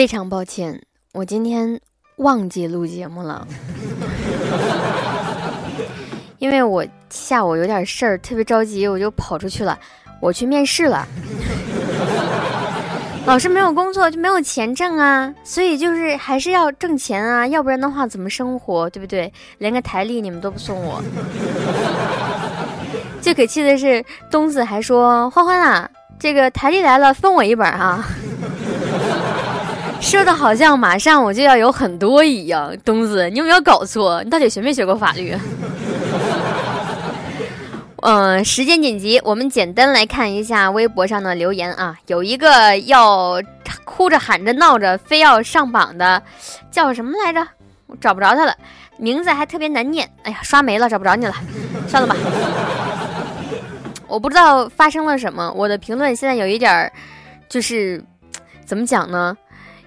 非常抱歉，我今天忘记录节目了，因为我下午有点事儿，特别着急，我就跑出去了，我去面试了。老师没有工作就没有钱挣啊，所以就是还是要挣钱啊，要不然的话怎么生活，对不对？连个台历你们都不送我。最可气的是，东子还说：“欢欢啊，这个台历来了，分我一本啊。”说的好像马上我就要有很多一样。东子，你有没有搞错？你到底学没学过法律？嗯，时间紧急，我们简单来看一下微博上的留言啊。有一个要哭着喊着闹着非要上榜的，叫什么来着？我找不着他了，名字还特别难念。哎呀，刷没了，找不着你了，算了吧。我不知道发生了什么，我的评论现在有一点儿，就是怎么讲呢？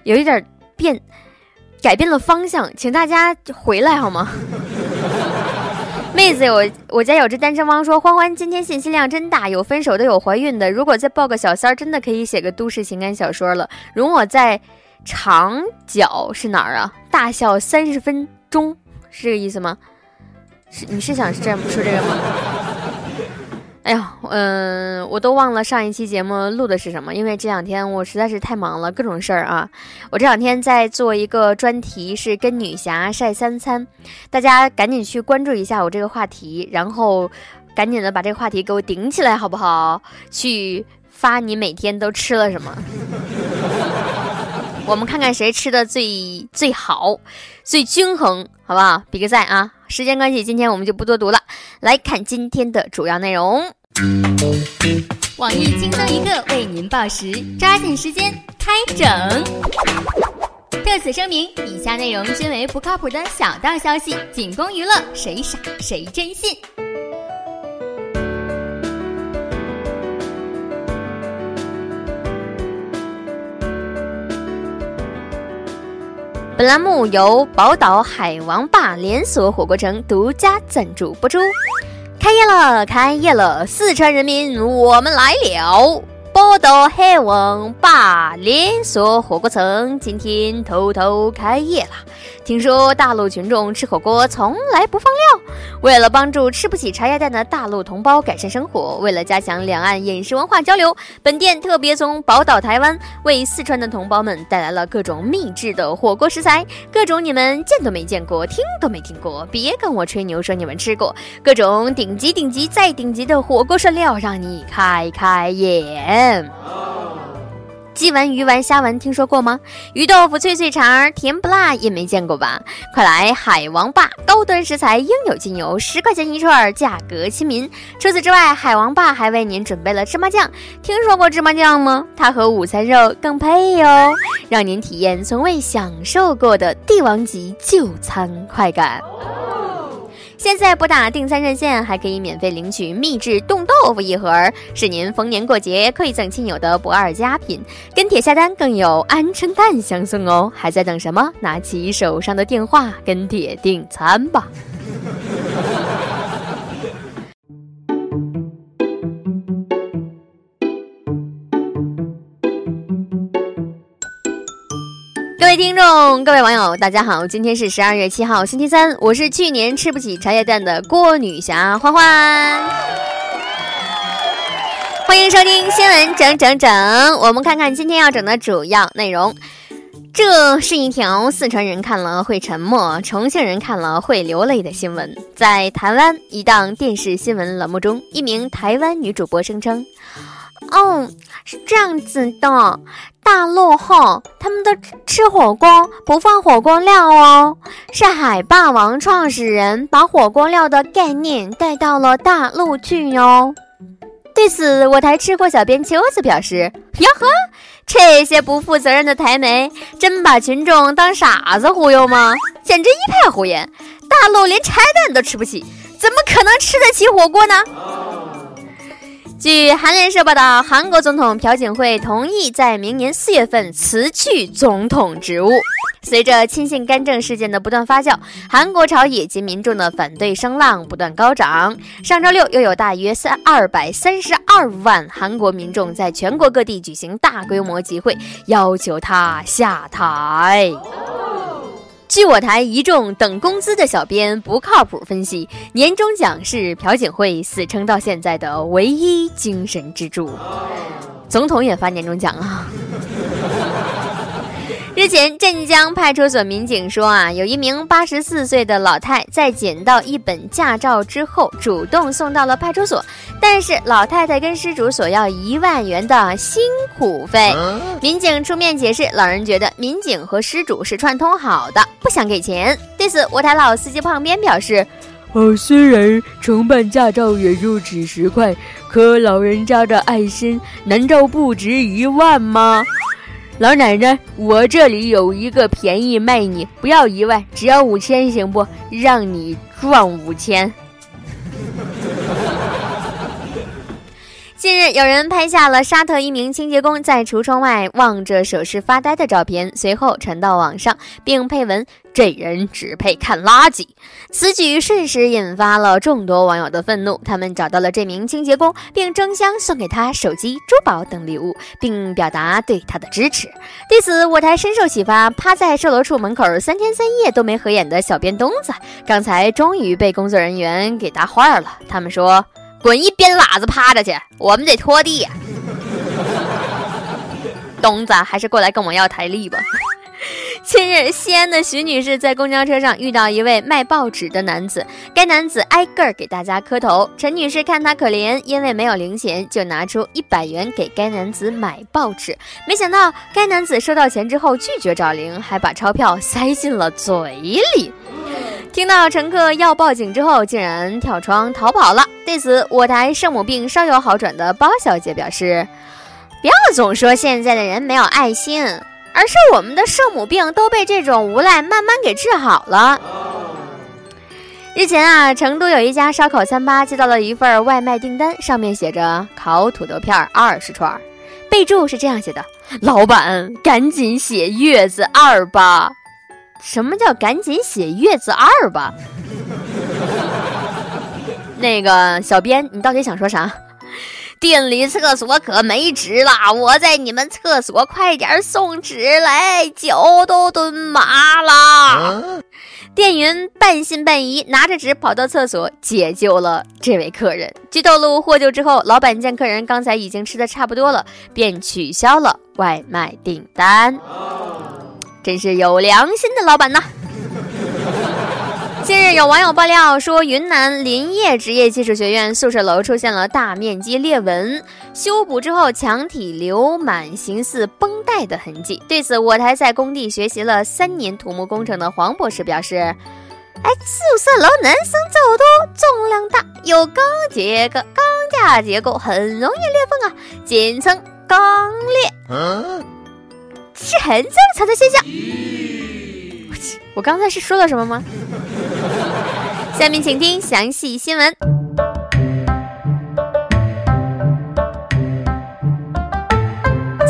有一点变，改变了方向，请大家回来好吗？妹子，我我家有只单身汪说，欢欢今天信息量真大，有分手的，有怀孕的。如果再抱个小三儿，真的可以写个都市情感小说了。容我在长角是哪儿啊？大笑三十分钟是这个意思吗？是你是想这样说这个吗？哎呀，嗯，我都忘了上一期节目录的是什么，因为这两天我实在是太忙了，各种事儿啊。我这两天在做一个专题，是跟女侠晒三餐，大家赶紧去关注一下我这个话题，然后赶紧的把这个话题给我顶起来，好不好？去发你每天都吃了什么，我们看看谁吃的最最好，最均衡，好不好？比个赞啊！时间关系，今天我们就不多读了，来看今天的主要内容。网易轻松一刻为您报时，抓紧时间开整。特此声明，以下内容均为不靠谱的小道消息，仅供娱乐，谁傻谁真信。本栏目由宝岛海王坝连锁火锅城独家赞助播出。开业了，开业了！四川人民，我们来了！宝岛海王坝连锁火锅城今天偷偷开业了。听说大陆群众吃火锅从来不放料。为了帮助吃不起茶叶蛋的大陆同胞改善生活，为了加强两岸饮食文化交流，本店特别从宝岛台湾为四川的同胞们带来了各种秘制的火锅食材，各种你们见都没见过、听都没听过。别跟我吹牛说你们吃过，各种顶级、顶级再顶级的火锅涮料，让你开开眼。鸡丸、鱼丸、虾丸，听说过吗？鱼豆腐、脆脆肠，甜不辣也没见过吧？快来海王坝，高端食材应有尽有，十块钱一串，价格亲民。除此之外，海王霸还为您准备了芝麻酱，听说过芝麻酱吗？它和午餐肉更配哟，让您体验从未享受过的帝王级就餐快感。现在拨打订餐热线，还可以免费领取秘制冻豆腐一盒，是您逢年过节馈赠亲友的不二佳品。跟帖下单更有鹌鹑蛋相送哦！还在等什么？拿起手上的电话跟帖订餐吧。听众，各位网友，大家好！今天是十二月七号，星期三，我是去年吃不起茶叶蛋的郭女侠欢欢，欢迎收听新闻整整整。我们看看今天要整的主要内容。这是一条四川人看了会沉默，重庆人看了会流泪的新闻。在台湾一档电视新闻栏目中，一名台湾女主播声称。哦，是这样子的，大陆后他们的吃火锅不放火锅料哦，是海霸王创始人把火锅料的概念带到了大陆去哟。对此，我台吃货小编秋子表示：“哟呵，这些不负责任的台媒，真把群众当傻子忽悠吗？简直一派胡言！大陆连茶蛋都吃不起，怎么可能吃得起火锅呢？”据韩联社报道，韩国总统朴槿惠同意在明年四月份辞去总统职务。随着亲信干政事件的不断发酵，韩国朝野及民众的反对声浪不断高涨。上周六，又有大约三二百三十二万韩国民众在全国各地举行大规模集会，要求他下台。据我台一众等工资的小编不靠谱分析，年终奖是朴槿惠死撑到现在的唯一精神支柱。总统也发年终奖啊！日前，镇江派出所民警说啊，有一名八十四岁的老太在捡到一本驾照之后，主动送到了派出所，但是老太太跟失主索要一万元的辛苦费。民警出面解释，老人觉得民警和失主是串通好的，不想给钱。对此，我台老司机胖边表示：“哦，虽然承办驾照也就几十块，可老人家的爱心难道不值一万吗？”老奶奶，我这里有一个便宜卖你，不要一万，只要五千，行不？让你赚五千。近日，有人拍下了沙特一名清洁工在橱窗外望着首饰发呆的照片，随后传到网上，并配文：“这人只配看垃圾。”此举瞬时引发了众多网友的愤怒，他们找到了这名清洁工，并争相送给他手机、珠宝等礼物，并表达对他的支持。对此，我台深受启发，趴在售楼处门口三天三夜都没合眼的小编东子，刚才终于被工作人员给搭话了。他们说。滚一边拉子趴着去，我们得拖地。东子，还是过来跟我要台历吧。近日，西安的徐女士在公交车上遇到一位卖报纸的男子，该男子挨个给大家磕头。陈女士看他可怜，因为没有零钱，就拿出一百元给该男子买报纸。没想到，该男子收到钱之后拒绝找零，还把钞票塞进了嘴里。听到乘客要报警之后，竟然跳窗逃跑了。对此，我台圣母病稍有好转的包小姐表示：“不要总说现在的人没有爱心，而是我们的圣母病都被这种无赖慢慢给治好了。”日前啊，成都有一家烧烤餐吧接到了一份外卖订单，上面写着“烤土豆片二十串”，备注是这样写的：“老板，赶紧写月子二吧。”什么叫赶紧写月子二吧？那个小编，你到底想说啥？店里厕所可没纸了，我在你们厕所快点送纸来，脚都蹲麻了。店员半信半疑，拿着纸跑到厕所解救了这位客人。据透露，获救之后，老板见客人刚才已经吃的差不多了，便取消了外卖订单。真是有良心的老板呐！近日有网友爆料说，云南林业职业技术学院宿舍楼出现了大面积裂纹，修补之后墙体留满形似绷带的痕迹。对此，我台在工地学习了三年土木工程的黄博士表示：“哎，宿舍楼男生走多，重量大，有钢结构，钢架结构很容易裂缝啊，简称钢裂。”是很正常的现象。我，刚才是说了什么吗？下面请听详细新闻。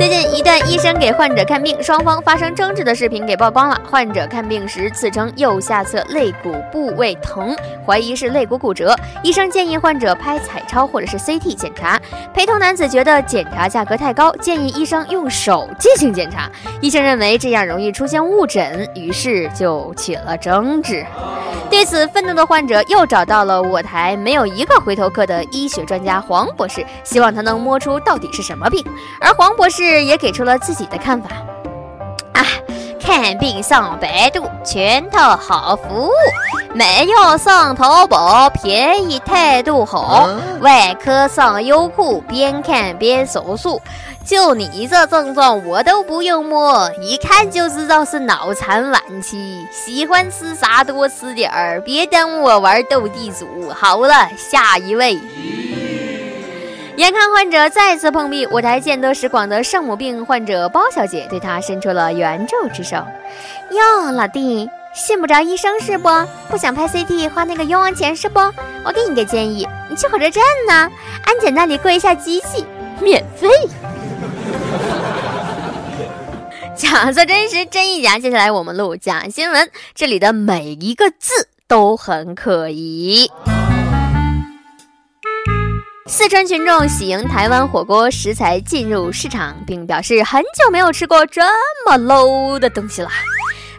最近，一段医生给患者看病，双方发生争执的视频给曝光了。患者看病时自称右下侧肋骨部位疼，怀疑是肋骨骨折。医生建议患者拍彩超或者是 CT 检查。陪同男子觉得检查价格太高，建议医生用手进行检查。医生认为这样容易出现误诊，于是就起了争执。对此，愤怒的患者又找到了我台没有一个回头客的医学专家黄博士，希望他能摸出到底是什么病。而黄博士。也给出了自己的看法。啊，看病上百度，全套好服务，买药上淘宝，便宜态度好。外科上优酷，边看边手术。就你这症状，我都不用摸，一看就知道是脑残晚期。喜欢吃啥多吃点儿，别耽误我玩斗地主。好了，下一位。眼看患者再次碰壁，我台见多识广的圣母病患者包小姐对他伸出了援助之手。哟，老弟，信不着医生是不？不想拍 CT 花那个冤枉钱是不？我给你个建议，你去火车站呢，安检那里过一下机器，免费。假作真实，真亦假。接下来我们录假新闻，这里的每一个字都很可疑。四川群众喜迎台湾火锅食材进入市场，并表示很久没有吃过这么 low 的东西了。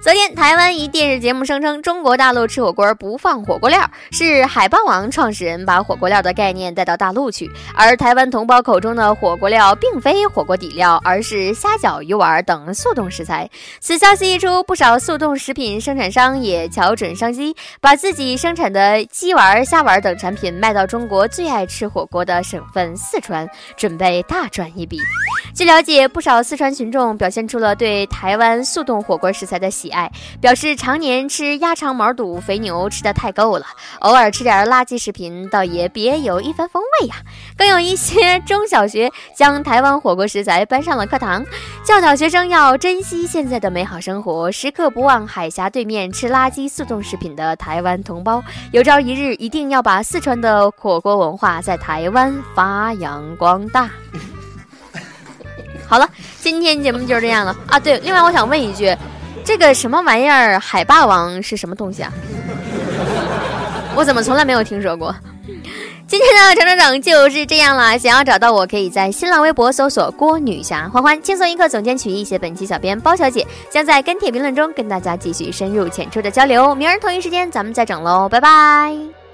昨天，台湾一电视节目声称，中国大陆吃火锅不放火锅料，是海霸王创始人把火锅料的概念带到大陆去。而台湾同胞口中的火锅料，并非火锅底料，而是虾饺、鱼丸等速冻食材。此消息一出，不少速冻食品生产商也瞧准商机，把自己生产的鸡丸、虾丸等产品卖到中国最爱吃火锅的省份四川，准备大赚一笔。据了解，不少四川群众表现出了对台湾速冻火锅食材的喜爱。表示常年吃鸭肠毛肚、肥牛吃的太够了，偶尔吃点垃圾食品倒也别有一番风味呀。更有一些中小学将台湾火锅食材搬上了课堂，教导学生要珍惜现在的美好生活，时刻不忘海峡对面吃垃圾速冻食品的台湾同胞。有朝一日一定要把四川的火锅文化在台湾发扬光大。好了，今天节目就是这样了啊。对，另外我想问一句。这个什么玩意儿？海霸王是什么东西啊？我怎么从来没有听说过？今天的整整整就是这样了。想要找到我，可以在新浪微博搜索“郭女侠欢欢”，轻松一刻总监曲艺，写本期小编包小姐将在跟帖评论中跟大家继续深入浅出的交流。明儿同一时间咱们再整喽，拜拜。